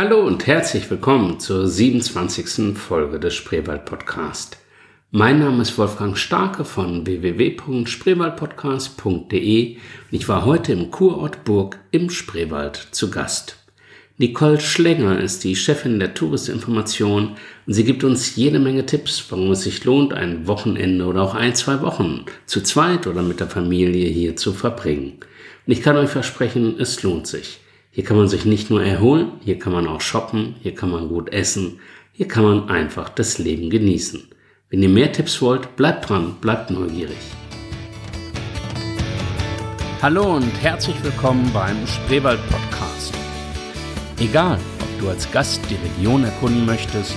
Hallo und herzlich willkommen zur 27. Folge des Spreewald Podcast. Mein Name ist Wolfgang Starke von www.spreewaldpodcast.de und ich war heute im Kurort Burg im Spreewald zu Gast. Nicole Schlenger ist die Chefin der Touristinformation und sie gibt uns jede Menge Tipps, warum es sich lohnt, ein Wochenende oder auch ein, zwei Wochen zu zweit oder mit der Familie hier zu verbringen. Und ich kann euch versprechen, es lohnt sich. Hier kann man sich nicht nur erholen, hier kann man auch shoppen, hier kann man gut essen, hier kann man einfach das Leben genießen. Wenn ihr mehr Tipps wollt, bleibt dran, bleibt neugierig. Hallo und herzlich willkommen beim Spreewald Podcast. Egal, ob du als Gast die Region erkunden möchtest,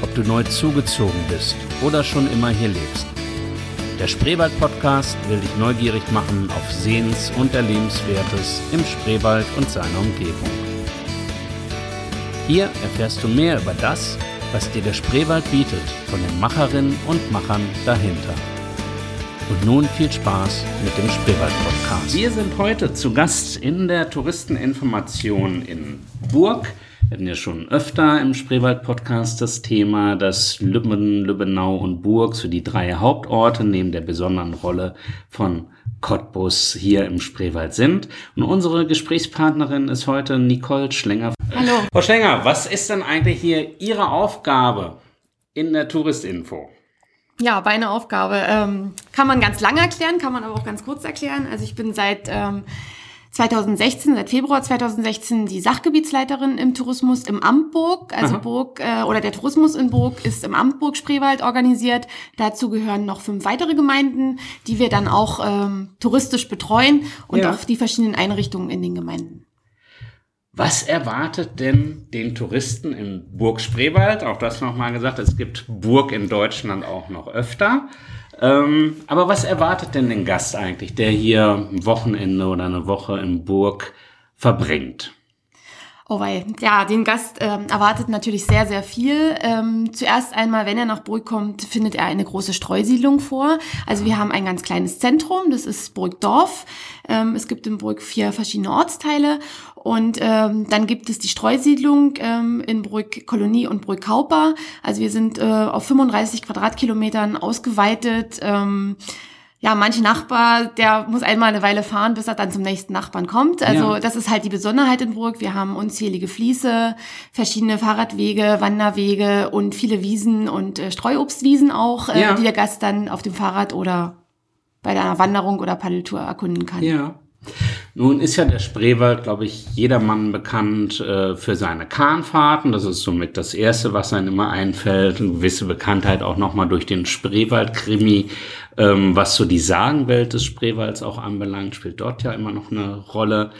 ob du neu zugezogen bist oder schon immer hier lebst. Der Spreewald Podcast will dich neugierig machen auf Sehens- und Erlebenswertes im Spreewald und seiner Umgebung. Hier erfährst du mehr über das, was dir der Spreewald bietet, von den Macherinnen und Machern dahinter. Und nun viel Spaß mit dem Spreewald-Podcast. Wir sind heute zu Gast in der Touristeninformation in Burg. Wir hatten ja schon öfter im Spreewald-Podcast das Thema, dass Lübben, Lübbenau und Burg, so die drei Hauptorte neben der besonderen Rolle von Cottbus hier im Spreewald sind. Und unsere Gesprächspartnerin ist heute Nicole Schlenger. Hallo. Frau Schlenger, was ist denn eigentlich hier Ihre Aufgabe in der Touristinfo? Ja, meine Aufgabe ähm, kann man ganz lang erklären, kann man aber auch ganz kurz erklären. Also ich bin seit ähm, 2016, seit Februar 2016 die Sachgebietsleiterin im Tourismus im Amt Burg. Also Aha. Burg äh, oder der Tourismus in Burg ist im Amt Burg Spreewald organisiert. Dazu gehören noch fünf weitere Gemeinden, die wir dann auch ähm, touristisch betreuen und ja. auch die verschiedenen Einrichtungen in den Gemeinden. Was erwartet denn den Touristen in Burg Spreewald? Auch das nochmal gesagt, es gibt Burg in Deutschland auch noch öfter. Ähm, aber was erwartet denn den Gast eigentlich, der hier ein Wochenende oder eine Woche in Burg verbringt? Oh wei. Ja, den Gast ähm, erwartet natürlich sehr, sehr viel. Ähm, zuerst einmal, wenn er nach Burg kommt, findet er eine große Streusiedlung vor. Also wir haben ein ganz kleines Zentrum, das ist Burgdorf. Ähm, es gibt in Burg vier verschiedene Ortsteile und ähm, dann gibt es die Streusiedlung ähm, in Brück Kolonie und Brück Kauper. Also wir sind äh, auf 35 Quadratkilometern ausgeweitet. Ähm, ja, manche Nachbar, der muss einmal eine Weile fahren, bis er dann zum nächsten Nachbarn kommt. Also ja. das ist halt die Besonderheit in Burg. Wir haben unzählige Fließe, verschiedene Fahrradwege, Wanderwege und viele Wiesen und äh, Streuobstwiesen auch, äh, ja. die der Gast dann auf dem Fahrrad oder bei einer Wanderung oder Paddeltour erkunden kann. Ja. Nun ist ja der Spreewald, glaube ich, jedermann bekannt äh, für seine Kahnfahrten. Das ist somit das Erste, was einem immer einfällt. Eine gewisse Bekanntheit auch nochmal durch den Spreewald-Krimi, ähm, was so die Sagenwelt des Spreewalds auch anbelangt, spielt dort ja immer noch eine Rolle.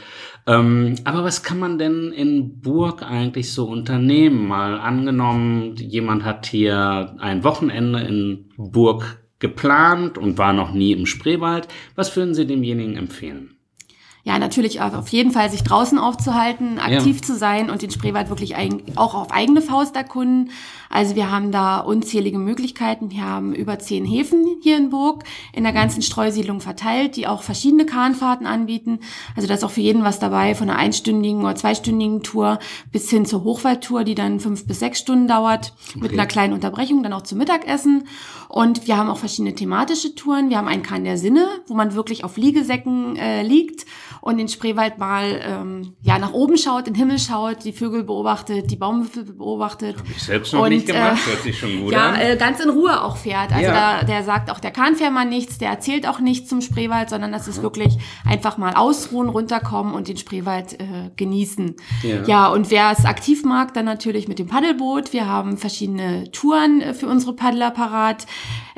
Ähm, aber was kann man denn in Burg eigentlich so unternehmen? Mal angenommen, jemand hat hier ein Wochenende in Burg geplant und war noch nie im Spreewald. Was würden Sie demjenigen empfehlen? Ja, natürlich auf jeden Fall sich draußen aufzuhalten, aktiv ja. zu sein und den Spreewald wirklich auch auf eigene Faust erkunden. Also wir haben da unzählige Möglichkeiten. Wir haben über zehn Häfen hier in Burg in der ganzen Streusiedlung verteilt, die auch verschiedene Kahnfahrten anbieten. Also da ist auch für jeden was dabei, von einer einstündigen oder zweistündigen Tour bis hin zur Hochwaldtour, die dann fünf bis sechs Stunden dauert, okay. mit einer kleinen Unterbrechung, dann auch zum Mittagessen. Und wir haben auch verschiedene thematische Touren. Wir haben einen Kahn der Sinne, wo man wirklich auf Liegesäcken äh, liegt und den Spreewald mal ähm, ja nach oben schaut, in den Himmel schaut, die Vögel beobachtet, die Baumwipfel beobachtet. Hab ich selbst noch und, nicht gemacht, äh, hört sich schon gut ja, an. Äh, ganz in Ruhe auch fährt. Also ja. da, der sagt auch der Kahnfährmann nichts, der erzählt auch nichts zum Spreewald, sondern das ist wirklich einfach mal ausruhen, runterkommen und den Spreewald äh, genießen. Ja. ja, und wer es aktiv mag, dann natürlich mit dem Paddelboot. Wir haben verschiedene Touren äh, für unsere Paddler parat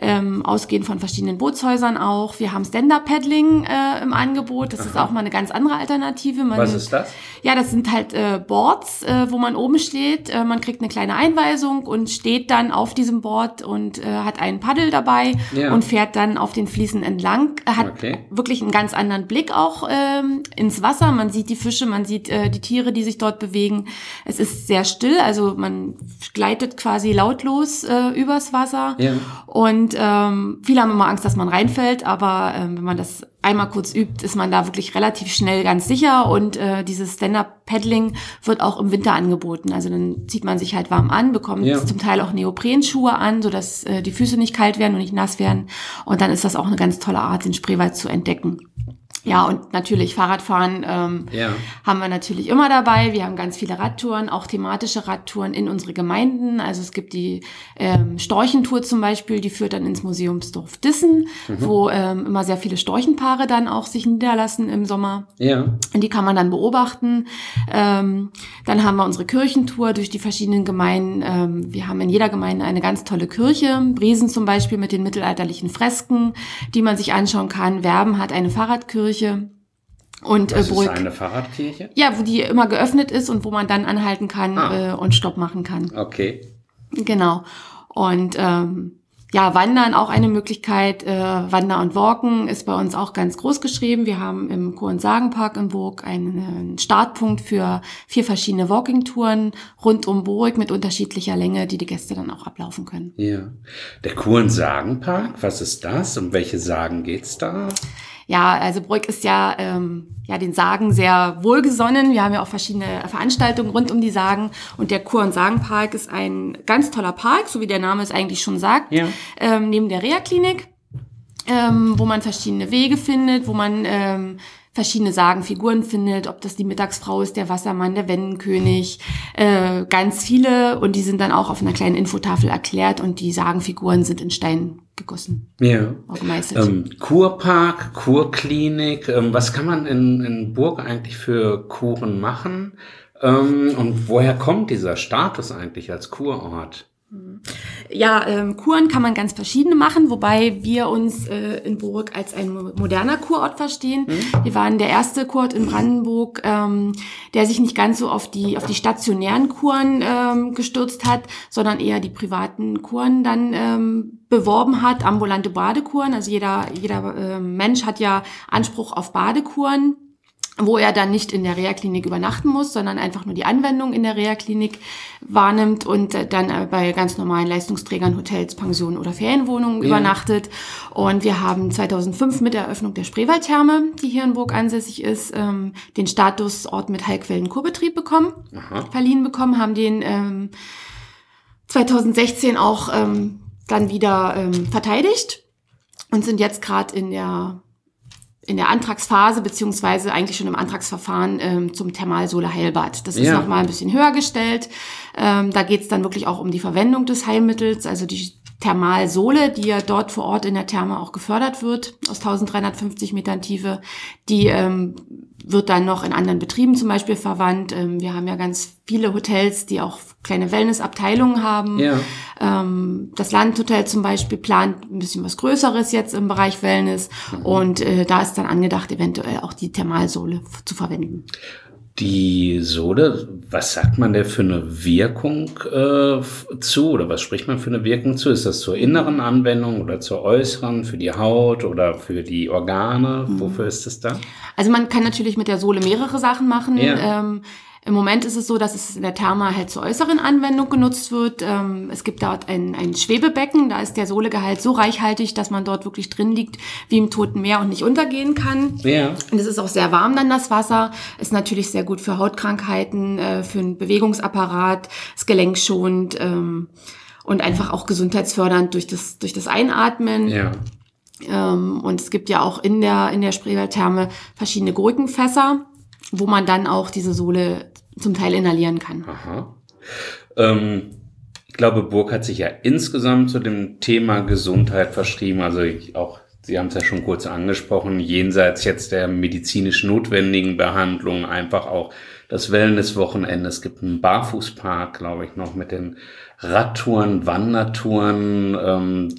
ähm, ausgehend von verschiedenen Bootshäusern auch. Wir haben Stand-Up-Paddling äh, im Angebot. Das Aha. ist auch mal eine ganz andere Alternative. Man, Was ist das? Ja, das sind halt äh, Boards, äh, wo man oben steht. Äh, man kriegt eine kleine Einweisung und steht dann auf diesem Board und äh, hat einen Paddel dabei ja. und fährt dann auf den Fliesen entlang. Hat okay. wirklich einen ganz anderen Blick auch ähm, ins Wasser. Man sieht die Fische, man sieht äh, die Tiere, die sich dort bewegen. Es ist sehr still, also man gleitet quasi lautlos äh, übers Wasser. Ja. Und ähm, viele haben immer Angst, dass man reinfällt, aber ähm, wenn man das einmal kurz übt, ist man da wirklich relativ schnell ganz sicher und äh, dieses Stand-Up-Paddling wird auch im Winter angeboten. Also dann zieht man sich halt warm an, bekommt ja. zum Teil auch Neoprenschuhe an, sodass äh, die Füße nicht kalt werden und nicht nass werden und dann ist das auch eine ganz tolle Art, den Spreewald zu entdecken. Ja, und natürlich Fahrradfahren ähm, ja. haben wir natürlich immer dabei. Wir haben ganz viele Radtouren, auch thematische Radtouren in unsere Gemeinden. Also es gibt die ähm, Storchentour zum Beispiel, die führt dann ins Museumsdorf Dissen, mhm. wo ähm, immer sehr viele Storchenpaare dann auch sich niederlassen im Sommer. Ja. Und die kann man dann beobachten. Ähm, dann haben wir unsere Kirchentour durch die verschiedenen Gemeinden. Ähm, wir haben in jeder Gemeinde eine ganz tolle Kirche. Briesen zum Beispiel mit den mittelalterlichen Fresken, die man sich anschauen kann. Werben hat eine Fahrradkirche. Fahrradkirche. Und Was äh, ist eine Fahrradkirche? Ja, wo die immer geöffnet ist und wo man dann anhalten kann ah. äh, und Stopp machen kann. Okay. Genau. Und ähm, ja, Wandern auch eine Möglichkeit. Äh, Wander und Walken ist bei uns auch ganz groß geschrieben. Wir haben im Kur- und Sagenpark in Burg einen Startpunkt für vier verschiedene Walking-Touren rund um Burg mit unterschiedlicher Länge, die die Gäste dann auch ablaufen können. Ja. Der Kur- und Sagenpark, was ist das? Um welche Sagen geht's da? Ja, also Brück ist ja, ähm, ja den Sagen sehr wohlgesonnen. Wir haben ja auch verschiedene Veranstaltungen rund um die Sagen. Und der Kur- und Sagenpark ist ein ganz toller Park, so wie der Name es eigentlich schon sagt, ja. ähm, neben der Reha-Klinik, ähm, wo man verschiedene Wege findet, wo man ähm, verschiedene Sagenfiguren findet, ob das die Mittagsfrau ist, der Wassermann, der Wendenkönig, äh, ganz viele und die sind dann auch auf einer kleinen Infotafel erklärt und die Sagenfiguren sind in Stein gegossen. Ja. Ähm, Kurpark, Kurklinik, ähm, was kann man in, in Burg eigentlich für Kuren machen? Ähm, und woher kommt dieser Status eigentlich als Kurort? Ja, ähm, Kuren kann man ganz verschiedene machen, wobei wir uns äh, in Burg als ein moderner Kurort verstehen. Mhm. Wir waren der erste Kurort in Brandenburg, ähm, der sich nicht ganz so auf die auf die stationären Kuren ähm, gestürzt hat, sondern eher die privaten Kuren dann ähm, beworben hat, ambulante Badekuren. Also jeder jeder äh, Mensch hat ja Anspruch auf Badekuren wo er dann nicht in der Reha-Klinik übernachten muss, sondern einfach nur die Anwendung in der Reha-Klinik wahrnimmt und äh, dann äh, bei ganz normalen Leistungsträgern, Hotels, Pensionen oder Ferienwohnungen ja. übernachtet. Und wir haben 2005 mit der Eröffnung der Spreewaldtherme, die hier in Burg ansässig ist, ähm, den Status Ort mit Heilquellen-Kurbetrieb bekommen, Aha. verliehen bekommen, haben den ähm, 2016 auch ähm, dann wieder ähm, verteidigt und sind jetzt gerade in der in der Antragsphase beziehungsweise eigentlich schon im Antragsverfahren ähm, zum Thermalsole Heilbad. Das ist ja. nochmal ein bisschen höher gestellt. Ähm, da geht es dann wirklich auch um die Verwendung des Heilmittels, also die Thermalsohle, die ja dort vor Ort in der Therme auch gefördert wird, aus 1350 Metern Tiefe, die ähm, wird dann noch in anderen Betrieben zum Beispiel verwandt. Ähm, wir haben ja ganz viele Hotels, die auch kleine Wellnessabteilungen haben. Ja. Ähm, das Landhotel zum Beispiel plant ein bisschen was Größeres jetzt im Bereich Wellness mhm. und äh, da ist dann angedacht, eventuell auch die Thermalsohle zu verwenden. Die Sohle, was sagt man der für eine Wirkung äh, zu oder was spricht man für eine Wirkung zu? Ist das zur inneren Anwendung oder zur äußeren, für die Haut oder für die Organe? Mhm. Wofür ist es da? Also man kann natürlich mit der Sohle mehrere Sachen machen. Ja. Ähm, im Moment ist es so, dass es in der Therma halt zur äußeren Anwendung genutzt wird. Ähm, es gibt dort ein, ein Schwebebecken, da ist der Sohlegehalt so reichhaltig, dass man dort wirklich drin liegt wie im Toten Meer und nicht untergehen kann. Ja. Und es ist auch sehr warm dann das Wasser. Ist natürlich sehr gut für Hautkrankheiten, äh, für den Bewegungsapparat, ist gelenkschonend ähm, und einfach auch gesundheitsfördernd durch das, durch das Einatmen. Ja. Ähm, und es gibt ja auch in der, in der Spreewaldtherme verschiedene Gurkenfässer wo man dann auch diese Sohle zum Teil inhalieren kann. Aha. Ähm, ich glaube, Burg hat sich ja insgesamt zu dem Thema Gesundheit verschrieben. Also ich, auch, Sie haben es ja schon kurz angesprochen, jenseits jetzt der medizinisch notwendigen Behandlung, einfach auch das Wellnesswochenende. Es gibt einen Barfußpark, glaube ich, noch mit den Radtouren, Wandertouren. Ähm,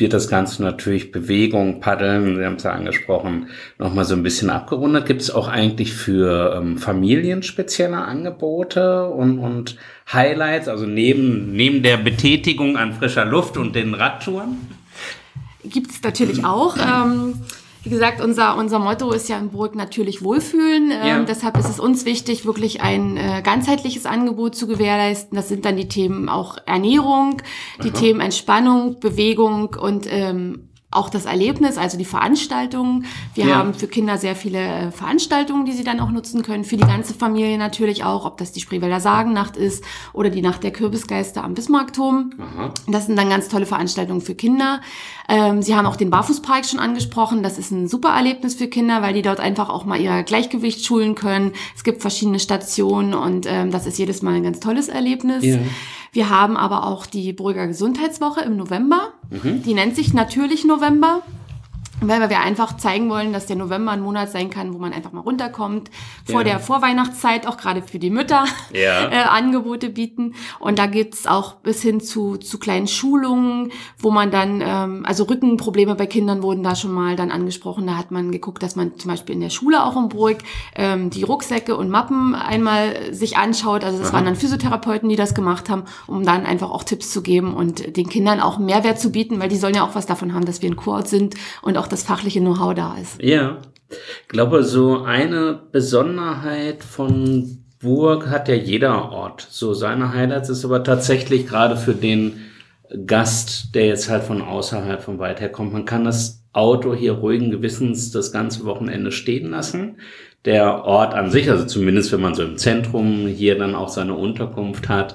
wird das Ganze natürlich Bewegung, Paddeln, Sie haben es ja angesprochen, nochmal so ein bisschen abgerundet. Gibt es auch eigentlich für ähm, Familien spezielle Angebote und, und Highlights, also neben, neben der Betätigung an frischer Luft und den Radtouren? Gibt es natürlich auch. Ähm wie gesagt, unser, unser Motto ist ja in Burg natürlich Wohlfühlen. Ähm, ja. deshalb ist es uns wichtig, wirklich ein äh, ganzheitliches Angebot zu gewährleisten. Das sind dann die Themen auch Ernährung, die Aha. Themen Entspannung, Bewegung und ähm, auch das Erlebnis, also die Veranstaltungen. Wir Ja. haben für Kinder sehr viele äh, Veranstaltungen, die sie dann auch nutzen können. Für die ganze Familie natürlich auch, ob das die Spreewälder Sagennacht ist oder die Nacht der Kürbisgeister am Bismarckturm. Aha. Das sind dann ganz tolle Veranstaltungen für Kinder. Ähm, Sie haben auch den Barfußpark schon angesprochen. Das ist ein super Erlebnis für Kinder, weil die dort einfach auch mal ihr Gleichgewicht schulen können. Es gibt verschiedene Stationen und ähm, das ist jedes Mal ein ganz tolles Erlebnis. Ja. Wir haben aber auch die Brügger Gesundheitswoche im November. Die nennt sich natürlich November. Weil wir einfach zeigen wollen, dass der November ein Monat sein kann, wo man einfach mal runterkommt. Vor Ja. der Vorweihnachtszeit, auch gerade für die Mütter, Ja. äh, Angebote bieten. Und da gibt's auch bis hin zu, zu kleinen Schulungen, wo man dann, ähm, also Rückenprobleme bei Kindern wurden da schon mal dann angesprochen. Da hat man geguckt, dass man zum Beispiel in der Schule auch in Burg ähm, die Rucksäcke und Mappen einmal sich anschaut. Also das waren dann Physiotherapeuten, die das gemacht haben, um dann einfach auch Tipps zu geben und den Kindern auch Mehrwert zu bieten, weil die sollen ja auch was davon haben, dass wir ein Kurort sind und auch das fachliche Know-how da ist. Ja. Ich glaube, so eine Besonderheit von Burg hat ja jeder Ort. So seine Highlights ist aber tatsächlich gerade für den Gast, der jetzt halt von außerhalb von weit her kommt, man kann das Auto hier ruhigen Gewissens das ganze Wochenende stehen lassen. Der Ort an sich, also zumindest wenn man so im Zentrum hier dann auch seine Unterkunft hat,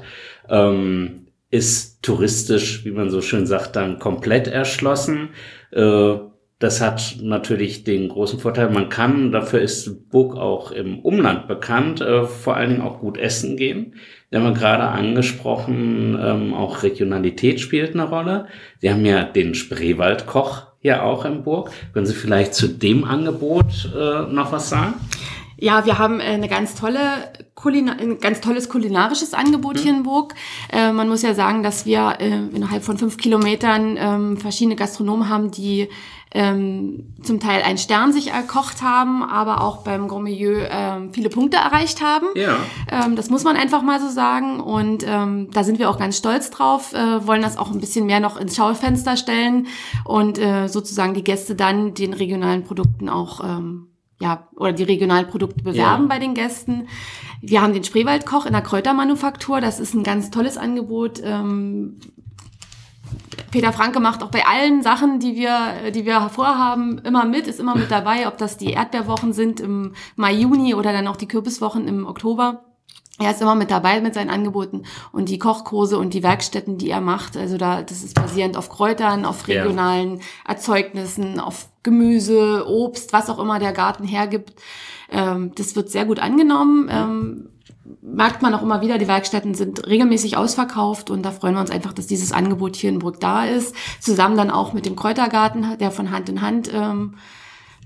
ähm, ist touristisch, wie man so schön sagt, dann komplett erschlossen. Äh, das hat natürlich den großen Vorteil, man kann, dafür ist Burg auch im Umland bekannt, äh, vor allen Dingen auch gut essen gehen. Wir haben ja gerade angesprochen, ähm, auch Regionalität spielt eine Rolle. Sie haben ja den Spreewaldkoch hier auch in Burg. Können Sie vielleicht zu dem Angebot äh, noch was sagen? Ja, wir haben äh, eine ganz tolle Kulina ein ganz tolles kulinarisches Angebot hier in Burg. Äh, man muss ja sagen, dass wir äh, innerhalb von fünf Kilometern ähm, verschiedene Gastronomen haben, die ähm, zum Teil einen Stern sich erkocht haben, aber auch beim Grand Milieu ähm, viele Punkte erreicht haben. Ja. Ähm, das muss man einfach mal so sagen. Und ähm, da sind wir auch ganz stolz drauf, äh, wollen das auch ein bisschen mehr noch ins Schaufenster stellen und äh, sozusagen die Gäste dann den regionalen Produkten auch, ja, oder die regionalen Produkte bewerben Ja. bei den Gästen. Wir haben den Spreewaldkoch in der Kräutermanufaktur. Das ist ein ganz tolles Angebot. Ähm, Peter Franke macht auch bei allen Sachen, die wir, die wir vorhaben, immer mit, ist immer mit dabei, ob das die Erdbeerwochen sind im Mai, Juni oder dann auch die Kürbiswochen im Oktober. Er ist immer mit dabei mit seinen Angeboten und die Kochkurse und die Werkstätten, die er macht. Also da, das ist basierend auf Kräutern, auf regionalen Erzeugnissen, auf Gemüse, Obst, was auch immer der Garten hergibt. Ähm, das wird sehr gut angenommen. Ähm, merkt man auch immer wieder, die Werkstätten sind regelmäßig ausverkauft und da freuen wir uns einfach, dass dieses Angebot hier in Burg da ist. Zusammen dann auch mit dem Kräutergarten, der von Hand in Hand ähm,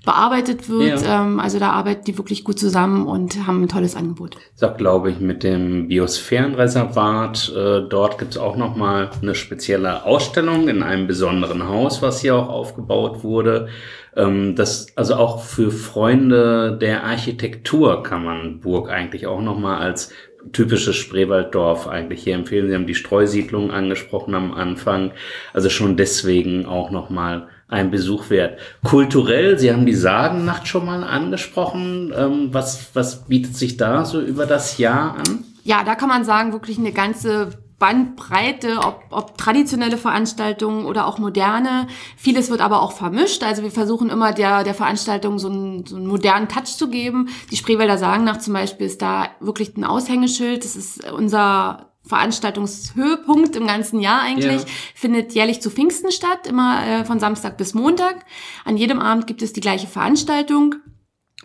bearbeitet wird. Ja. Ähm, also da arbeiten die wirklich gut zusammen und haben ein tolles Angebot. Ist auch, glaube ich, mit dem Biosphärenreservat. Äh, dort gibt es auch noch mal eine spezielle Ausstellung in einem besonderen Haus, was hier auch aufgebaut wurde. Ähm, das, also auch für Freunde der Architektur kann man Burg eigentlich auch noch mal als typisches Spreewalddorf eigentlich hier empfehlen. Sie haben die Streusiedlung angesprochen am Anfang. Also schon deswegen auch noch mal ein Besuch wert. Kulturell, Sie haben die Sagennacht schon mal angesprochen. Ähm, was, was bietet sich da so über das Jahr an? Ja, da kann man sagen, wirklich eine ganze Bandbreite, ob, ob traditionelle Veranstaltungen oder auch moderne. Vieles wird aber auch vermischt. Also wir versuchen immer der, der Veranstaltung so einen, so einen modernen Touch zu geben. Die Spreewälder Sagennacht zum Beispiel ist da wirklich ein Aushängeschild. Das ist unser Veranstaltungshöhepunkt im ganzen Jahr eigentlich. Ja. Findet jährlich zu Pfingsten statt, immer äh, von Samstag bis Montag. An jedem Abend gibt es die gleiche Veranstaltung.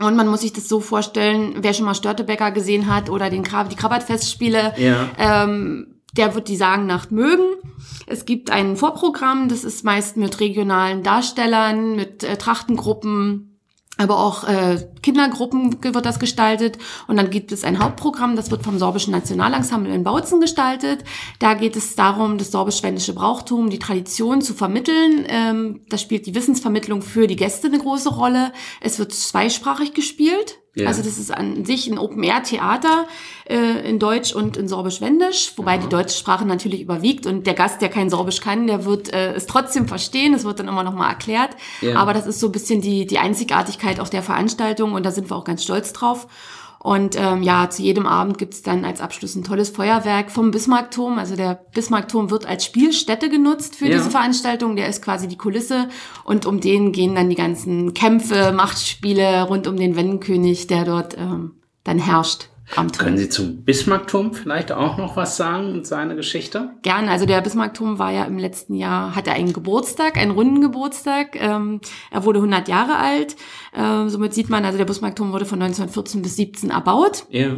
Und man muss sich das so vorstellen, wer schon mal Störtebecker gesehen hat oder den Krab die Krabbert-Festspiele, Ja. ähm, der wird die Sagennacht mögen. Es gibt ein Vorprogramm, das ist meist mit regionalen Darstellern, mit äh, Trachtengruppen, aber auch äh, Kindergruppen wird das gestaltet. Und dann gibt es ein Hauptprogramm, das wird vom Sorbischen Nationalensemble in Bautzen gestaltet. Da geht es darum, das sorbisch-schwäbische Brauchtum, die Tradition zu vermitteln. Ähm, da spielt die Wissensvermittlung für die Gäste eine große Rolle. Es wird zweisprachig gespielt. Ja. Also das ist an sich ein Open-Air-Theater äh, in Deutsch und in Sorbisch-Wendisch, wobei die deutsche Sprache natürlich überwiegt und der Gast, der kein Sorbisch kann, der wird äh, es trotzdem verstehen. Es wird dann immer noch mal erklärt. Ja. Aber das ist so ein bisschen die, die Einzigartigkeit auch der Veranstaltung und da sind wir auch ganz stolz drauf. Und ähm, ja, zu jedem Abend gibt's dann als Abschluss ein tolles Feuerwerk vom Bismarckturm. Also der Bismarckturm wird als Spielstätte genutzt für Ja. diese Veranstaltung. Der ist quasi die Kulisse und um den gehen dann die ganzen Kämpfe, Machtspiele rund um den Wendenkönig, der dort ähm, dann herrscht. Können Sie zum Bismarckturm vielleicht auch noch was sagen und seine Geschichte? Gerne. Also der Bismarckturm war ja im letzten Jahr, hatte einen Geburtstag, einen runden Geburtstag. Ähm, er wurde 100 Jahre alt. Ähm, somit sieht man, also der Bismarckturm wurde von 1914 bis 17 erbaut. Ja.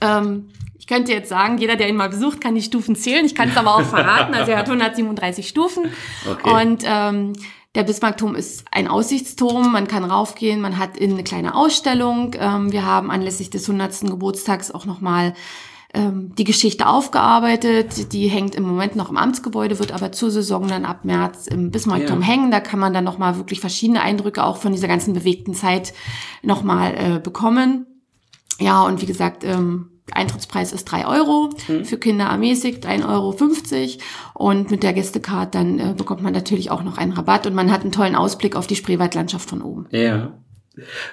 Ähm, ich könnte jetzt sagen, jeder, der ihn mal besucht, kann die Stufen zählen. Ich kann es aber auch verraten. Also er hat 137 Stufen. Okay. Und ähm, der Bismarckturm ist ein Aussichtsturm. Man kann raufgehen. Man hat innen eine kleine Ausstellung. Ähm, wir haben anlässlich des 100. Geburtstags auch nochmal ähm, die Geschichte aufgearbeitet. Die hängt im Moment noch im Amtsgebäude, wird aber zur Saison dann ab März im Bismarckturm Ja. hängen. Da kann man dann nochmal wirklich verschiedene Eindrücke auch von dieser ganzen bewegten Zeit nochmal äh, bekommen. Ja, und wie gesagt, ähm, Eintrittspreis ist drei Euro, für Kinder ermäßigt 1,50 Euro. Und mit der Gästecard dann äh, bekommt man natürlich auch noch einen Rabatt und man hat einen tollen Ausblick auf die Spreewaldlandschaft von oben. Ja.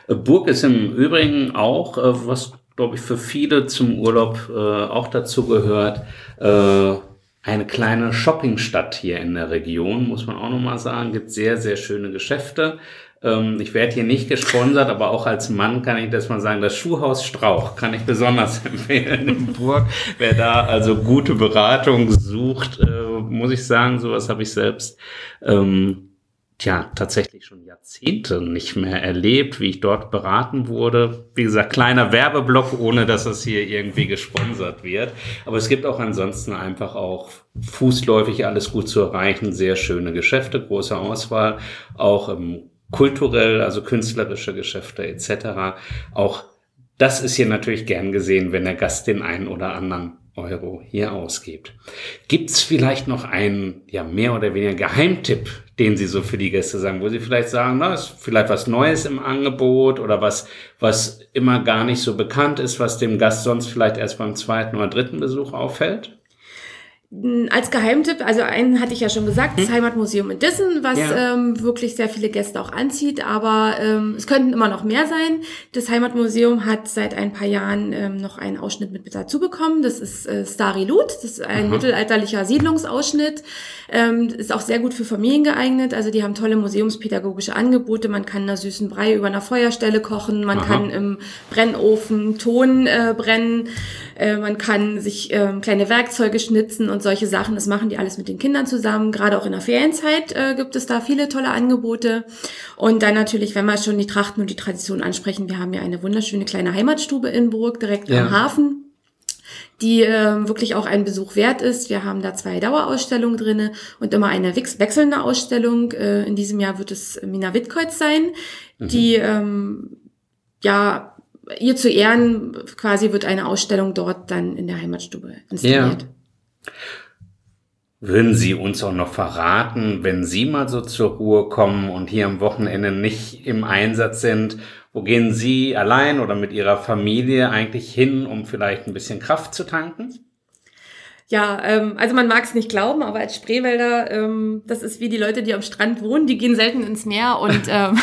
Äh, Burg ist im Übrigen auch, äh, was glaube ich für viele zum Urlaub äh, auch dazu gehört, äh, eine kleine Shoppingstadt hier in der Region, muss man auch nochmal sagen. Gibt sehr, sehr schöne Geschäfte. Ähm, ich werde hier nicht gesponsert, aber auch als Mann kann ich das mal sagen, das Schuhhaus Strauch kann ich besonders empfehlen in Burg. Wer da also gute Beratung sucht, äh, muss ich sagen, sowas habe ich selbst ähm, tja, tatsächlich schon Jahrzehnte nicht mehr erlebt, wie ich dort beraten wurde. Wie gesagt, kleiner Werbeblock, ohne dass es hier irgendwie gesponsert wird. Aber es gibt auch ansonsten einfach auch fußläufig alles gut zu erreichen, sehr schöne Geschäfte, große Auswahl, auch ähm, kulturell, also künstlerische Geschäfte etc. Auch das ist hier natürlich gern gesehen, wenn der Gast den einen oder anderen Euro hier ausgibt. Gibt's vielleicht noch einen, ja, mehr oder weniger Geheimtipp, den Sie so für die Gäste sagen, wo Sie vielleicht sagen, na, ist vielleicht was Neues im Angebot oder was, was immer gar nicht so bekannt ist, was dem Gast sonst vielleicht erst beim zweiten oder dritten Besuch auffällt? Als Geheimtipp, also einen hatte ich ja schon gesagt, das Heimatmuseum in Dissen, was Hm? Ja. ähm, wirklich sehr viele Gäste auch anzieht, aber ähm, es könnten immer noch mehr sein. Das Heimatmuseum hat seit ein paar Jahren ähm, noch einen Ausschnitt mit dazu bekommen. Das ist äh, Stari Lut, das ist ein Aha. mittelalterlicher Siedlungsausschnitt. Ähm, ist auch sehr gut für Familien geeignet. Also die haben tolle museumspädagogische Angebote. Man kann da süßen Brei über einer Feuerstelle kochen, man Aha. kann im Brennofen Ton äh, brennen, äh, man kann sich ähm, kleine Werkzeuge schnitzen und solche Sachen. Das machen die alles mit den Kindern zusammen. Gerade auch in der Ferienzeit äh, gibt es da viele tolle Angebote. Und dann natürlich, wenn wir schon die Trachten und die Tradition ansprechen, wir haben ja eine wunderschöne kleine Heimatstube in Burg, direkt Ja. am Hafen die ähm, wirklich auch ein Besuch wert ist. Wir haben da zwei Dauerausstellungen drinne und immer eine wechselnde Ausstellung. Äh, in diesem Jahr wird es Mina Wittkreuz sein, die ähm, ja ihr zu Ehren quasi wird eine Ausstellung dort dann in der Heimatstube installiert. Würden Sie uns auch noch verraten, wenn Sie mal so zur Ruhe kommen und hier am Wochenende nicht im Einsatz sind, wo gehen Sie allein oder mit Ihrer Familie eigentlich hin, um vielleicht ein bisschen Kraft zu tanken? Ja, ähm, also man mag es nicht glauben, aber als Spreewälder, ähm, das ist wie die Leute, die am Strand wohnen, die gehen selten ins Meer und ähm,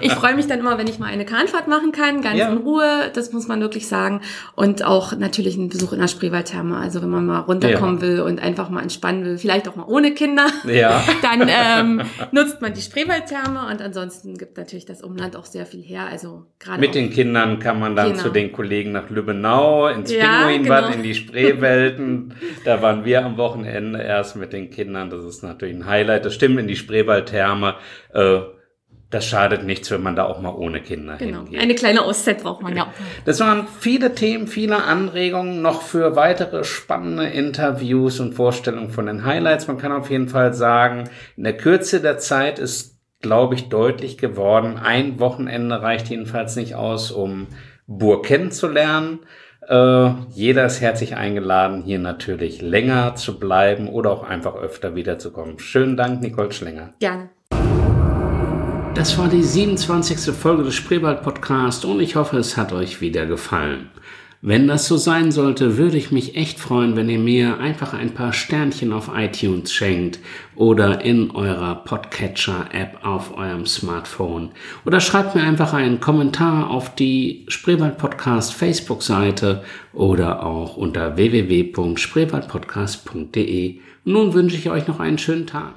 ich freue mich dann immer, wenn ich mal eine Kahnfahrt machen kann, ganz Ja. in Ruhe, das muss man wirklich sagen und auch natürlich einen Besuch in der Spreewaldtherme, also wenn man mal runterkommen will und einfach mal entspannen will, vielleicht auch mal ohne Kinder, Ja. dann ähm, nutzt man die Spreewaldtherme und ansonsten gibt natürlich das Umland auch sehr viel her, also gerade Mit den Kindern kann man dann Genau. zu den Kollegen nach Lübbenau, ins Ja, Pinguinbad, genau. in die Spreewelten. Da waren wir am Wochenende erst mit den Kindern. Das ist natürlich ein Highlight. Das stimmt in die Spreewaldtherme. Äh, das schadet nichts, wenn man da auch mal ohne Kinder genau, hingeht. eine kleine Auszeit braucht man ja. Das waren viele Themen, viele Anregungen noch für weitere spannende Interviews und Vorstellungen von den Highlights. Man kann auf jeden Fall sagen, in der Kürze der Zeit ist, glaube ich, deutlich geworden. Ein Wochenende reicht jedenfalls nicht aus, um Burg kennenzulernen. Äh, jeder ist herzlich eingeladen, hier natürlich länger zu bleiben oder auch einfach öfter wiederzukommen. Schönen Dank, Nicole Schlenger. Gerne. Das war die 27. Folge des Spreewald Podcast und ich hoffe, es hat euch wieder gefallen. Wenn das so sein sollte, würde ich mich echt freuen, wenn ihr mir einfach ein paar Sternchen auf iTunes schenkt oder in eurer Podcatcher-App auf eurem Smartphone. Oder schreibt mir einfach einen Kommentar auf die Spreewald Podcast Facebook-Seite oder auch unter www.spreewaldpodcast.de. Nun wünsche ich euch noch einen schönen Tag.